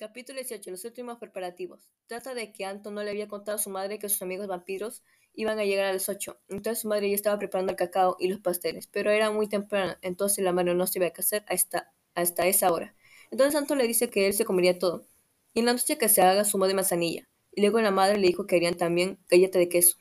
Capítulo 18. Los últimos preparativos. Trata de que Anton no le había contado a su madre que sus amigos vampiros iban a llegar a las 8. Entonces su madre ya estaba preparando el cacao y los pasteles, pero era muy temprano, entonces la madre no se iba a casar hasta, hasta esa hora. Entonces Anton le dice que él se comería todo. Y en la noche que se haga zumo de manzanilla. Y luego la madre le dijo que harían también galleta de queso.